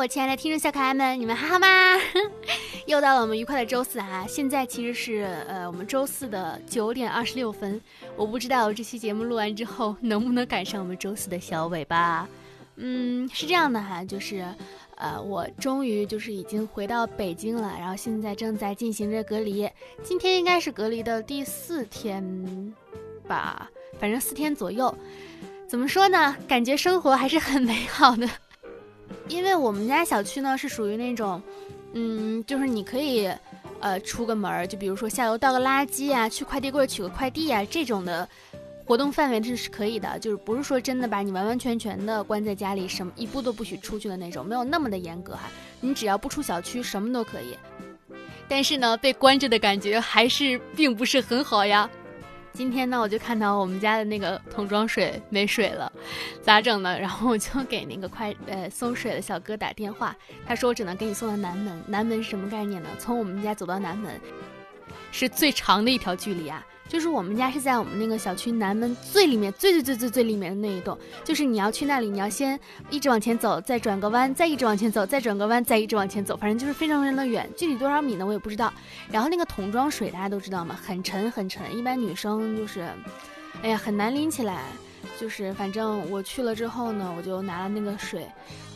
我亲爱的听众小可爱们，你们还好吗？又到了我们愉快的周四啊！现在其实是呃我们周四的九点二十六分，我不知道我这期节目录完之后能不能赶上我们周四的小尾巴。嗯，是这样的哈，就是呃我终于就是已经回到北京了，然后现在正在进行着隔离，今天应该是隔离的第四天吧，反正四天左右。怎么说呢？感觉生活还是很美好的。因为我们家小区呢是属于那种，嗯，就是你可以，呃，出个门儿，就比如说下楼倒个垃圾啊，去快递柜取个快递啊，这种的活动范围这是可以的，就是不是说真的把你完完全全的关在家里，什么一步都不许出去的那种，没有那么的严格哈。你只要不出小区，什么都可以。但是呢，被关着的感觉还是并不是很好呀。今天呢，我就看到我们家的那个桶装水没水了，咋整呢？然后我就给那个快呃送水的小哥打电话，他说我只能给你送到南门。南门是什么概念呢？从我们家走到南门，是最长的一条距离啊。就是我们家是在我们那个小区南门最里面、最最最最最里面的那一栋。就是你要去那里，你要先一直往前走，再转个弯，再一直往前走，再转个弯，再一直往前走，反正就是非常非常的远。具体多少米呢？我也不知道。然后那个桶装水大家都知道嘛，很沉很沉，一般女生就是，哎呀，很难拎起来。就是反正我去了之后呢，我就拿了那个水。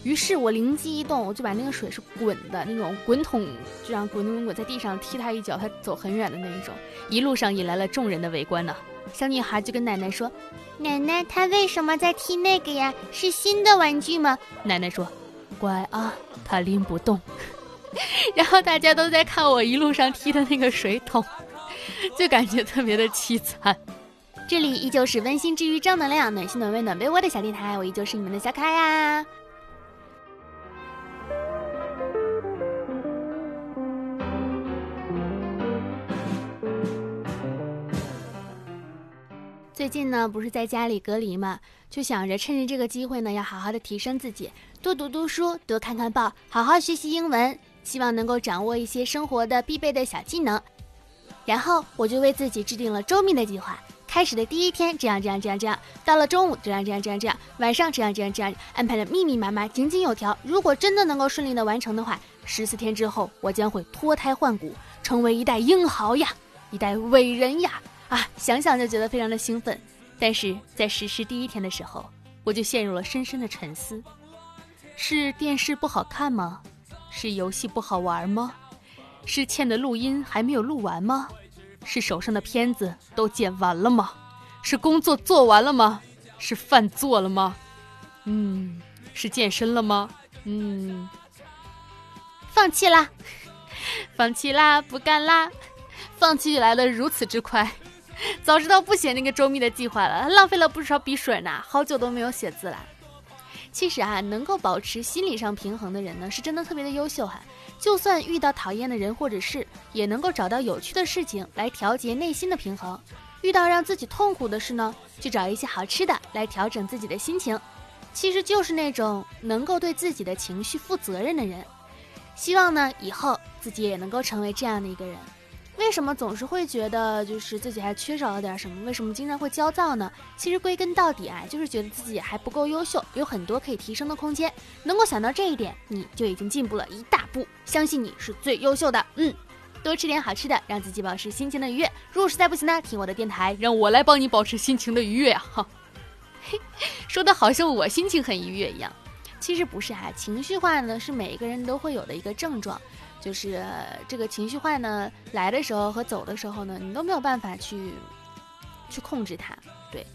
于是我灵机一动，我就把那个水是滚的那种滚筒，这样滚滚滚在地上踢他一脚，他走很远的那一种。一路上引来了众人的围观呢。小女孩就跟奶奶说：“奶奶，他为什么在踢那个呀？是新的玩具吗？”奶奶说：“乖啊，他拎不动。” 然后大家都在看我一路上踢的那个水桶，就感觉特别的凄惨。这里依旧是温馨治愈、正能量、暖心暖胃暖被窝的小电台，我依旧是你们的小可爱呀。最近呢，不是在家里隔离嘛，就想着趁着这个机会呢，要好好的提升自己，多读读书，多看看报，好好学习英文，希望能够掌握一些生活的必备的小技能。然后我就为自己制定了周密的计划，开始的第一天这样这样这样这样，到了中午这样这样这样这样，晚上这样这样这样，安排的密密麻麻，井井有条。如果真的能够顺利的完成的话，十四天之后，我将会脱胎换骨，成为一代英豪呀，一代伟人呀。啊，想想就觉得非常的兴奋，但是在实施第一天的时候，我就陷入了深深的沉思：是电视不好看吗？是游戏不好玩吗？是欠的录音还没有录完吗？是手上的片子都剪完了吗？是工作做完了吗？是饭做了吗？嗯，是健身了吗？嗯，放弃啦，放弃啦，不干啦，放弃来的如此之快。早知道不写那个周密的计划了，浪费了不少笔水呢。好久都没有写字了。其实啊，能够保持心理上平衡的人呢，是真的特别的优秀哈。就算遇到讨厌的人或者事，也能够找到有趣的事情来调节内心的平衡。遇到让自己痛苦的事呢，就找一些好吃的来调整自己的心情。其实就是那种能够对自己的情绪负责任的人。希望呢，以后自己也能够成为这样的一个人。为什么总是会觉得就是自己还缺少了点什么？为什么经常会焦躁呢？其实归根到底啊，就是觉得自己还不够优秀，有很多可以提升的空间。能够想到这一点，你就已经进步了一大步。相信你是最优秀的。嗯，多吃点好吃的，让自己保持心情的愉悦。如果实在不行呢，听我的电台，让我来帮你保持心情的愉悦啊！哈，说的好像我心情很愉悦一样，其实不是哈。情绪化呢，是每一个人都会有的一个症状。就是这个情绪化呢，来的时候和走的时候呢，你都没有办法去去控制它。对，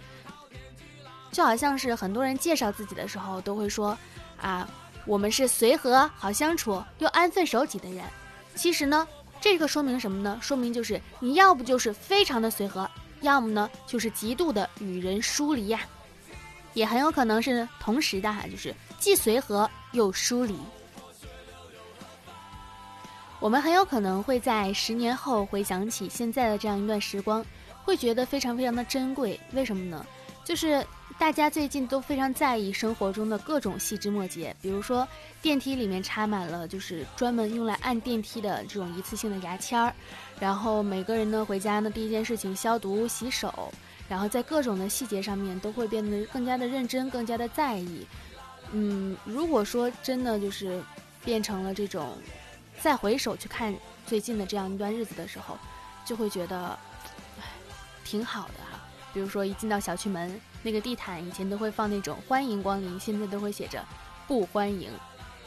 就好像是很多人介绍自己的时候都会说啊，我们是随和、好相处又安分守己的人。其实呢，这个说明什么呢？说明就是你要不就是非常的随和，要么呢就是极度的与人疏离呀，也很有可能是同时的哈，就是既随和又疏离。我们很有可能会在十年后回想起现在的这样一段时光，会觉得非常非常的珍贵。为什么呢？就是大家最近都非常在意生活中的各种细枝末节，比如说电梯里面插满了就是专门用来按电梯的这种一次性的牙签儿，然后每个人呢回家呢第一件事情消毒洗手，然后在各种的细节上面都会变得更加的认真，更加的在意。嗯，如果说真的就是变成了这种，再回首去看最近的这样一段日子的时候，就会觉得，唉，挺好的哈。比如说一进到小区门，那个地毯以前都会放那种欢迎光临，现在都会写着不欢迎。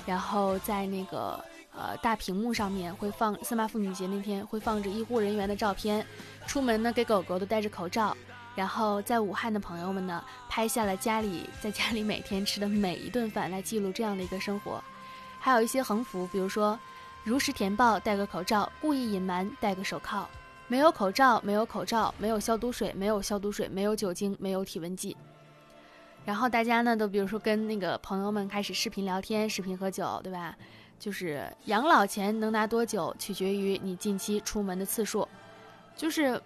然后在那个呃大屏幕上面会放三八妇女节那天会放着医护人员的照片，出门呢给狗狗都戴着口罩。然后在武汉的朋友们呢，拍下了家里在家里每天吃的每一顿饭，来记录这样的一个生活。还有一些横幅，比如说“如实填报，戴个口罩；故意隐瞒，戴个手铐。没有口罩，没有口罩，没有消毒水，没有消毒水，没有酒精，没有体温计。”然后大家呢，都比如说跟那个朋友们开始视频聊天、视频喝酒，对吧？就是养老钱能拿多久，取决于你近期出门的次数，就是。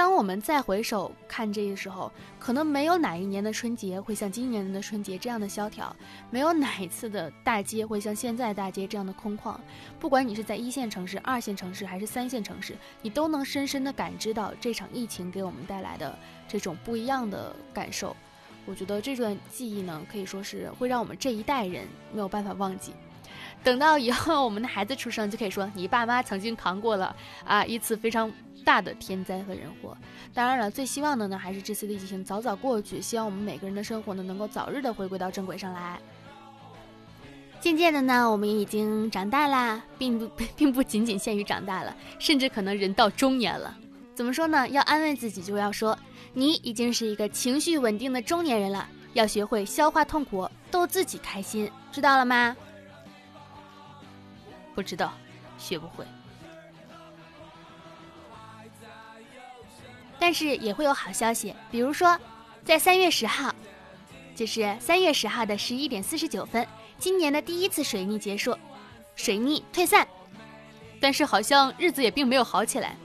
当我们再回首看这个时候，可能没有哪一年的春节会像今年的春节这样的萧条，没有哪一次的大街会像现在大街这样的空旷。不管你是在一线城市、二线城市还是三线城市，你都能深深的感知到这场疫情给我们带来的这种不一样的感受。我觉得这段记忆呢，可以说是会让我们这一代人没有办法忘记。等到以后我们的孩子出生，就可以说你爸妈曾经扛过了啊一次非常。大的天灾和人祸，当然了，最希望的呢还是这次的疫情早早过去，希望我们每个人的生活呢能够早日的回归到正轨上来。渐渐的呢，我们也已经长大啦，并不 并不仅仅限于长大了，甚至可能人到中年了。怎么说呢？要安慰自己，就要说你已经是一个情绪稳定的中年人了，要学会消化痛苦，逗自己开心，知道了吗？不知道，学不会。但是也会有好消息，比如说，在三月十号，就是三月十号的十一点四十九分，今年的第一次水逆结束，水逆退散。但是好像日子也并没有好起来。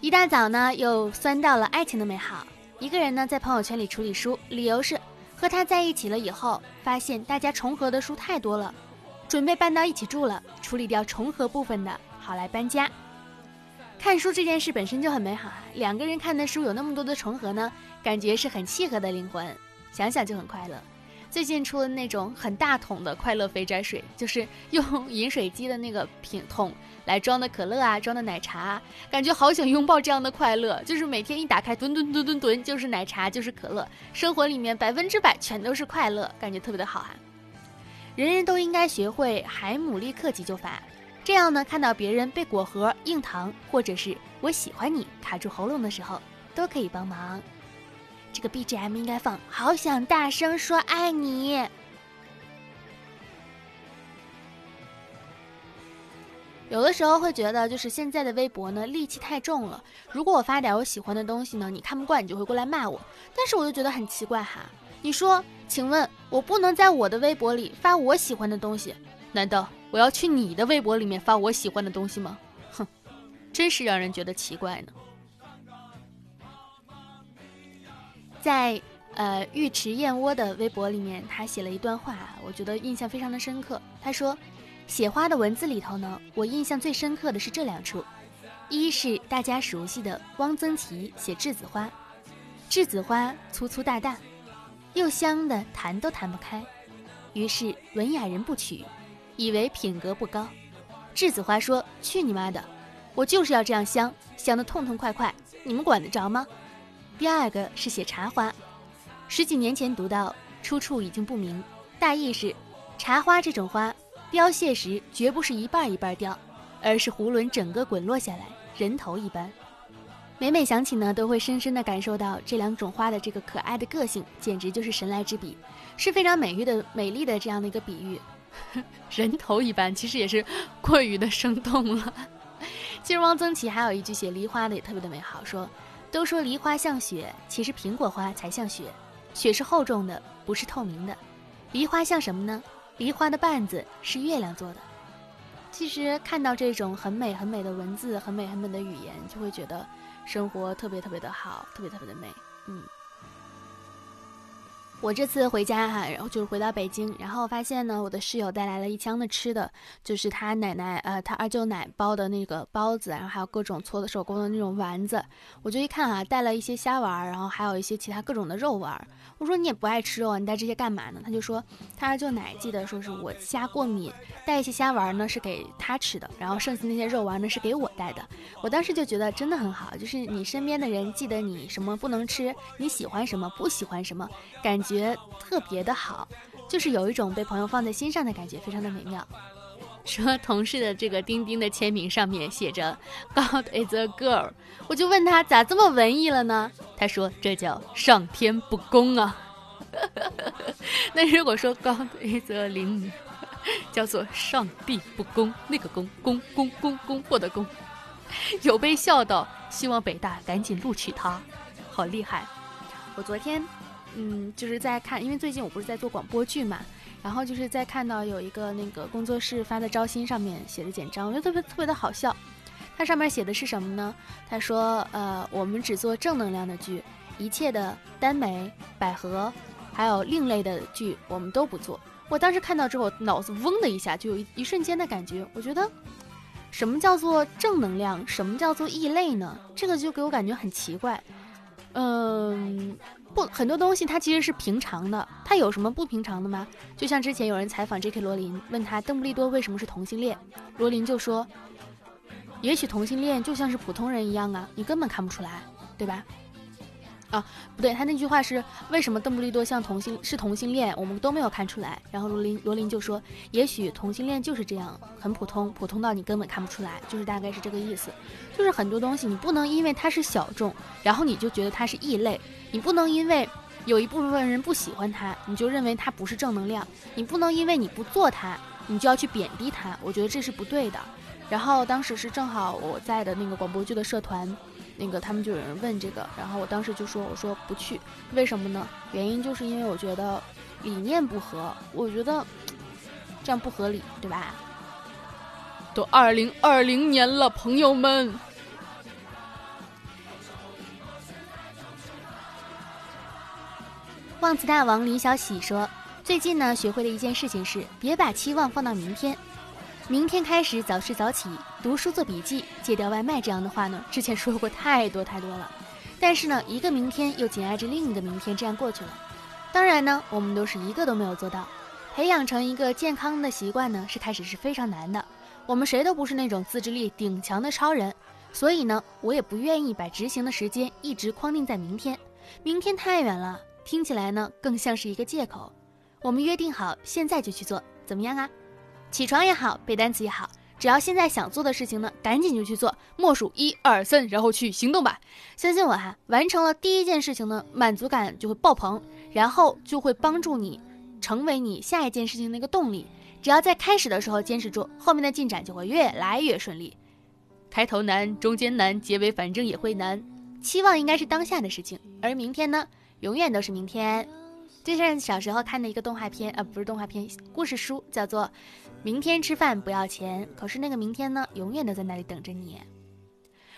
一大早呢，又酸到了爱情的美好。一个人呢，在朋友圈里处理书，理由是和他在一起了以后，发现大家重合的书太多了，准备搬到一起住了，处理掉重合部分的，好来搬家。看书这件事本身就很美好啊，两个人看的书有那么多的重合呢，感觉是很契合的灵魂，想想就很快乐。最近出了那种很大桶的快乐肥宅水，就是用饮水机的那个瓶桶来装的可乐啊，装的奶茶，啊感觉好想拥抱这样的快乐，就是每天一打开，吨吨吨吨吨，就是奶茶，就是可乐，生活里面百分之百全都是快乐，感觉特别的好哈。人人都应该学会海姆立克急救法。这样呢，看到别人被果核、硬糖，或者是我喜欢你卡住喉咙的时候，都可以帮忙。这个 BGM 应该放，好想大声说爱你。有的时候会觉得，就是现在的微博呢，戾气太重了。如果我发点我喜欢的东西呢，你看不惯，你就会过来骂我。但是我就觉得很奇怪哈，你说，请问我不能在我的微博里发我喜欢的东西，难道？我要去你的微博里面发我喜欢的东西吗？哼，真是让人觉得奇怪呢。在呃尉迟燕窝的微博里面，他写了一段话，我觉得印象非常的深刻。他说：“写花的文字里头呢，我印象最深刻的是这两处，一是大家熟悉的汪曾祺写栀子花，栀子花粗粗大大，又香的弹都弹不开，于是文雅人不取。”以为品格不高，栀子花说：“去你妈的！我就是要这样香，香的痛痛快快，你们管得着吗？”第二个是写茶花，十几年前读到，出处已经不明，大意是：茶花这种花凋谢时绝不是一半一半掉，而是囫囵整个滚落下来，人头一般。每每想起呢，都会深深的感受到这两种花的这个可爱的个性，简直就是神来之笔，是非常美丽的美丽的这样的一个比喻。人头一般，其实也是过于的生动了。其实汪曾祺还有一句写梨花的也特别的美好，说：“都说梨花像雪，其实苹果花才像雪。雪是厚重的，不是透明的。梨花像什么呢？梨花的瓣子是月亮做的。”其实看到这种很美很美的文字，很美很美的语言，就会觉得生活特别特别的好，特别特别的美。嗯。我这次回家哈，然后就是回到北京，然后发现呢，我的室友带来了一箱的吃的，就是他奶奶呃，他二舅奶包的那个包子，然后还有各种搓的手工的那种丸子。我就一看啊，带了一些虾丸，然后还有一些其他各种的肉丸。我说你也不爱吃肉，你带这些干嘛呢？他就说他二舅奶记得说是我虾过敏，带一些虾丸呢是给他吃的，然后剩下那些肉丸呢是给我带的。我当时就觉得真的很好，就是你身边的人记得你什么不能吃，你喜欢什么不喜欢什么，感觉。觉特别的好，就是有一种被朋友放在心上的感觉，非常的美妙。说同事的这个钉钉的签名上面写着 “God is a girl”，我就问他咋这么文艺了呢？他说这叫上天不公啊。那如果说 “God is a 零”，叫做上帝不公，那个公公公公公过的公，有被笑到，希望北大赶紧录取他，好厉害。我昨天。嗯，就是在看，因为最近我不是在做广播剧嘛，然后就是在看到有一个那个工作室发的招新上面写的简章，我觉得特别特别的好笑。它上面写的是什么呢？他说，呃，我们只做正能量的剧，一切的耽美、百合，还有另类的剧，我们都不做。我当时看到之后，脑子嗡的一下，就有一瞬间的感觉，我觉得，什么叫做正能量？什么叫做异类呢？这个就给我感觉很奇怪。嗯。不，很多东西它其实是平常的，它有什么不平常的吗？就像之前有人采访 J.K. 罗琳，问他邓布利多为什么是同性恋，罗琳就说，也许同性恋就像是普通人一样啊，你根本看不出来，对吧？啊，不对，他那句话是为什么邓布利多像同性是同性恋，我们都没有看出来。然后罗琳罗琳就说，也许同性恋就是这样，很普通，普通到你根本看不出来，就是大概是这个意思。就是很多东西你不能因为它是小众，然后你就觉得它是异类。你不能因为有一部分人不喜欢他，你就认为他不是正能量。你不能因为你不做他，你就要去贬低他。我觉得这是不对的。然后当时是正好我在的那个广播剧的社团，那个他们就有人问这个，然后我当时就说我说不去，为什么呢？原因就是因为我觉得理念不合，我觉得这样不合理，对吧？都二零二零年了，朋友们。忘词大王李小喜说：“最近呢，学会的一件事情是，别把期望放到明天。明天开始早睡早起，读书做笔记，戒掉外卖。这样的话呢，之前说过太多太多了。但是呢，一个明天又紧挨着另一个明天，这样过去了。当然呢，我们都是一个都没有做到。培养成一个健康的习惯呢，是开始是非常难的。我们谁都不是那种自制力顶强的超人，所以呢，我也不愿意把执行的时间一直框定在明天。明天太远了。”听起来呢，更像是一个借口。我们约定好，现在就去做，怎么样啊？起床也好，背单词也好，只要现在想做的事情呢，赶紧就去做。默数一二三，然后去行动吧。相信我哈，完成了第一件事情呢，满足感就会爆棚，然后就会帮助你成为你下一件事情的一个动力。只要在开始的时候坚持住，后面的进展就会越来越顺利。开头难，中间难，结尾反正也会难。期望应该是当下的事情，而明天呢？永远都是明天。这是小时候看的一个动画片，呃，不是动画片，故事书，叫做《明天吃饭不要钱》。可是那个明天呢，永远都在那里等着你。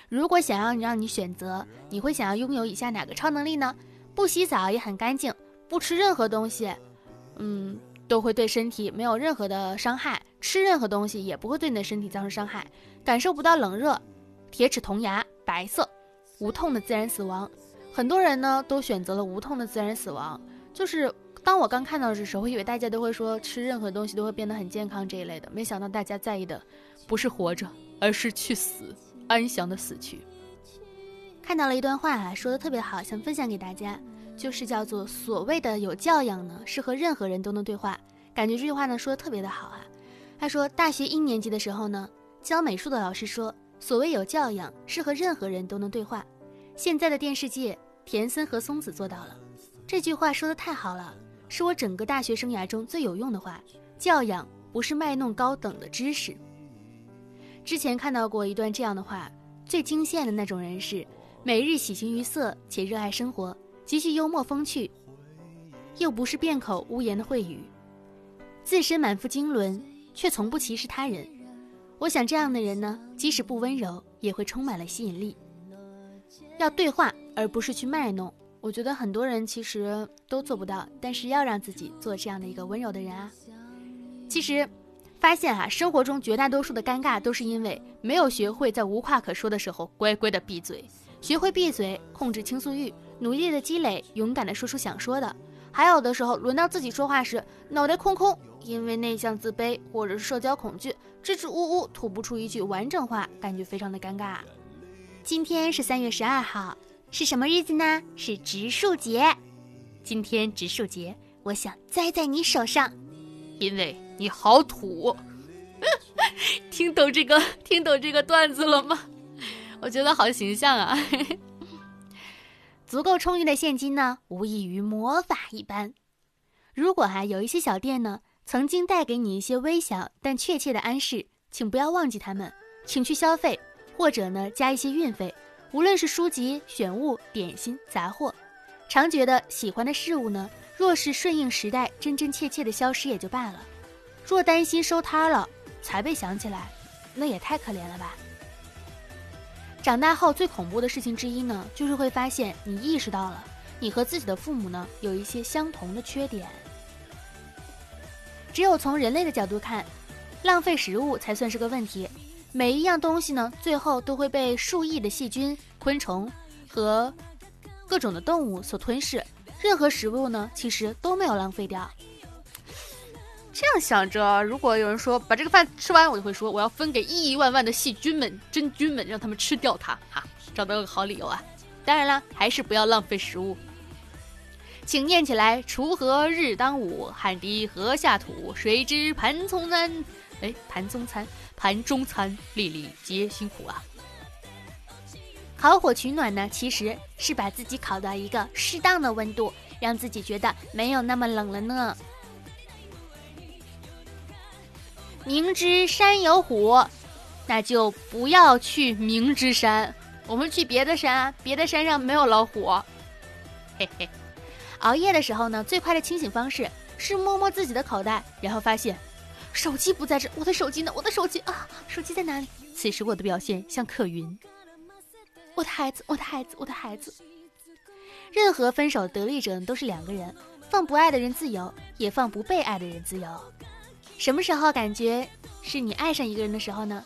如果想要让你选择，你会想要拥有以下哪个超能力呢？不洗澡也很干净，不吃任何东西，嗯，都会对身体没有任何的伤害；吃任何东西也不会对你的身体造成伤害，感受不到冷热。铁齿铜牙，白色，无痛的自然死亡。很多人呢都选择了无痛的自然死亡，就是当我刚看到的时候，我以为大家都会说吃任何东西都会变得很健康这一类的，没想到大家在意的不是活着，而是去死，安详的死去。看到了一段话啊，说的特别好，想分享给大家，就是叫做所谓的有教养呢，是和任何人都能对话。感觉这句话呢说的特别的好啊。他说大学一年级的时候呢，教美术的老师说，所谓有教养，是和任何人都能对话。现在的电视界。田森和松子做到了，这句话说的太好了，是我整个大学生涯中最有用的话。教养不是卖弄高等的知识。之前看到过一段这样的话，最惊现的那种人是每日喜形于色且热爱生活，极具幽默风趣，又不是辩口污言的秽语，自身满腹经纶却从不歧视他人。我想这样的人呢，即使不温柔，也会充满了吸引力。要对话。而不是去卖弄。我觉得很多人其实都做不到，但是要让自己做这样的一个温柔的人啊。其实，发现哈，生活中绝大多数的尴尬都是因为没有学会在无话可说的时候乖乖的闭嘴，学会闭嘴，控制倾诉欲，努力的积累，勇敢的说出想说的。还有的时候，轮到自己说话时，脑袋空空，因为内向、自卑或者是社交恐惧，支支吾吾，吐不出一句完整话，感觉非常的尴尬。今天是三月十二号。是什么日子呢？是植树节。今天植树节，我想栽在你手上，因为你好土。听懂这个听懂这个段子了吗？我觉得好形象啊！足够充裕的现金呢，无异于魔法一般。如果哈有一些小店呢，曾经带给你一些微小但确切的暗示，请不要忘记他们，请去消费，或者呢加一些运费。无论是书籍、选物、点心、杂货，常觉得喜欢的事物呢，若是顺应时代，真真切切的消失也就罢了；若担心收摊了才被想起来，那也太可怜了吧。长大后最恐怖的事情之一呢，就是会发现你意识到了，你和自己的父母呢有一些相同的缺点。只有从人类的角度看，浪费食物才算是个问题。每一样东西呢，最后都会被数亿的细菌、昆虫和各种的动物所吞噬。任何食物呢，其实都没有浪费掉。这样想着，如果有人说把这个饭吃完，我就会说我要分给亿亿万万的细菌们、真菌们，让他们吃掉它。哈，找到个好理由啊！当然了，还是不要浪费食物。请念起来：锄禾日当午，汗滴禾下土，谁知盘中餐？哎，盘中餐。盘中餐，粒粒皆辛苦啊！烤火取暖呢，其实是把自己烤到一个适当的温度，让自己觉得没有那么冷了呢。明知山有虎，那就不要去明知山，我们去别的山，别的山上没有老虎。嘿嘿，熬夜的时候呢，最快的清醒方式是摸摸自己的口袋，然后发现。手机不在这，我的手机呢？我的手机啊，手机在哪里？此时我的表现像可云。我的孩子，我的孩子，我的孩子。任何分手得利者都是两个人，放不爱的人自由，也放不被爱的人自由。什么时候感觉是你爱上一个人的时候呢？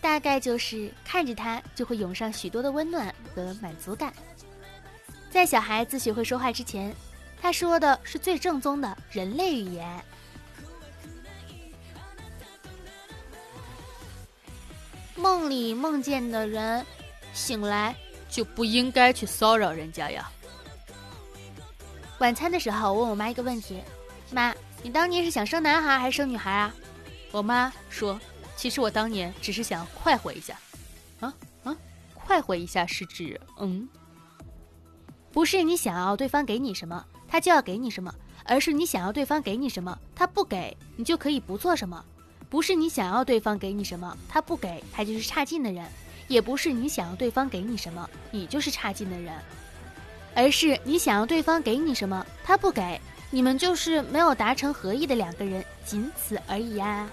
大概就是看着他就会涌上许多的温暖和满足感。在小孩子学会说话之前，他说的是最正宗的人类语言。梦里梦见的人，醒来就不应该去骚扰人家呀。晚餐的时候，我问我妈一个问题：“妈，你当年是想生男孩还是生女孩啊？”我妈说：“其实我当年只是想快活一下。”啊啊，快活一下是指嗯，不是你想要对方给你什么，他就要给你什么，而是你想要对方给你什么，他不给你就可以不做什么。不是你想要对方给你什么，他不给，他就是差劲的人；也不是你想要对方给你什么，你就是差劲的人，而是你想要对方给你什么，他不给，你们就是没有达成合意的两个人，仅此而已呀。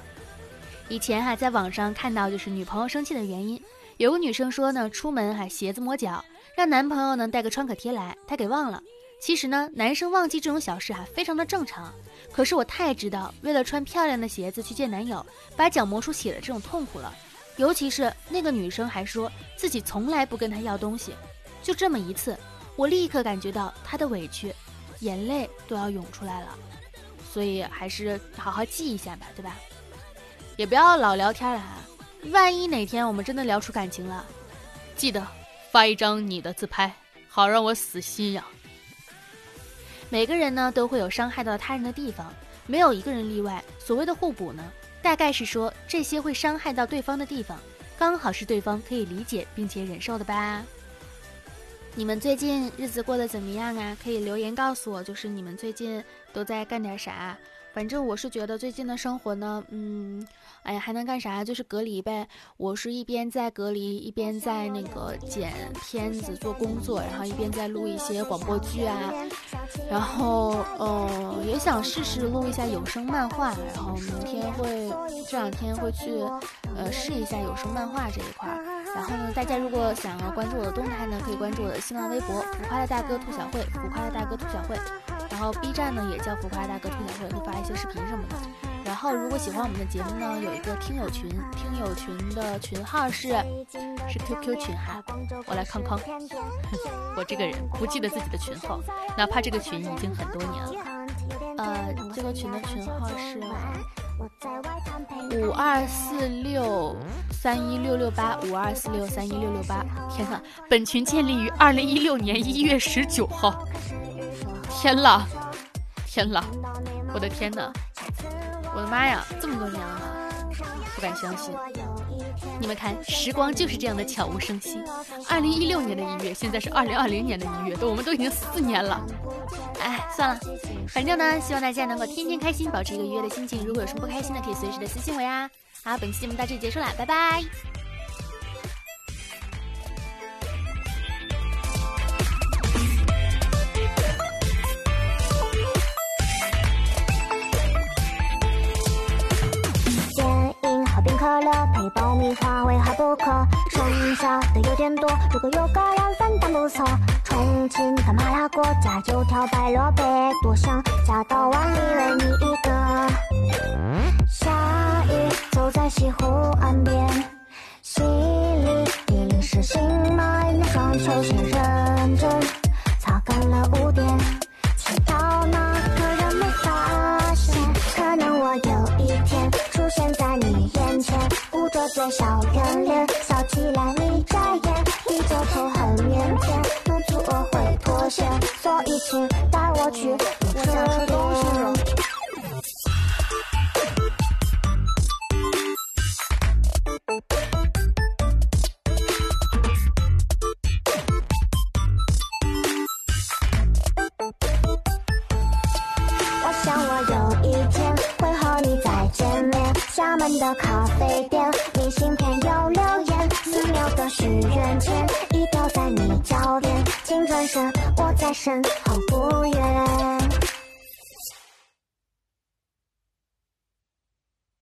以前哈，在网上看到就是女朋友生气的原因，有个女生说呢，出门哈鞋子磨脚，让男朋友呢带个创可贴来，她给忘了。其实呢，男生忘记这种小事哈，非常的正常。可是我太知道，为了穿漂亮的鞋子去见男友，把脚磨出血的这种痛苦了。尤其是那个女生还说自己从来不跟他要东西，就这么一次，我立刻感觉到她的委屈，眼泪都要涌出来了。所以还是好好记一下吧，对吧？也不要老聊天了啊，万一哪天我们真的聊出感情了，记得发一张你的自拍，好让我死心呀。每个人呢都会有伤害到他人的地方，没有一个人例外。所谓的互补呢，大概是说这些会伤害到对方的地方，刚好是对方可以理解并且忍受的吧。你们最近日子过得怎么样啊？可以留言告诉我，就是你们最近都在干点啥。反正我是觉得最近的生活呢，嗯，哎呀，还能干啥？就是隔离呗。我是一边在隔离，一边在那个剪片子做工作，然后一边在录一些广播剧啊。然后，嗯，也想试试录一下有声漫画。然后明天会，这两天会去，呃，试一下有声漫画这一块。然后呢，大家如果想要关注我的动态呢，可以关注我的新浪微博“浮夸的大哥兔小慧”，浮夸的大哥兔小慧。然后 B 站呢也叫浮夸的大哥兔小慧，会发一些视频什么的。然后如果喜欢我们的节目呢，有一个听友群，听友群的群号是是 QQ 群哈，我来康康，我这个人不记得自己的群号，哪怕这个群已经很多年了。呃，这个群的群号是五二四六三一六六八五二四六三一六六八。天呐，本群建立于二零一六年一月十九号。天啦，天啦，我的天呐，我的妈呀，这么多年了，不敢相信。你们看，时光就是这样的悄无声息。二零一六年的一月，现在是二零二零年的一月，都我们都已经四年了。哎，算了，反正呢，希望大家能够天天开心，保持一个愉悦的心情。如果有什么不开心的，可以随时的私信我呀。好，本期节目到这里结束了，拜拜。点多，如果有个两三档不错。重庆的麻辣锅加九条白萝卜，多想，加到碗里为你一个。下雨走在西湖岸边，淅沥沥淋湿新买那双球鞋，认真擦干了去我想吃东西。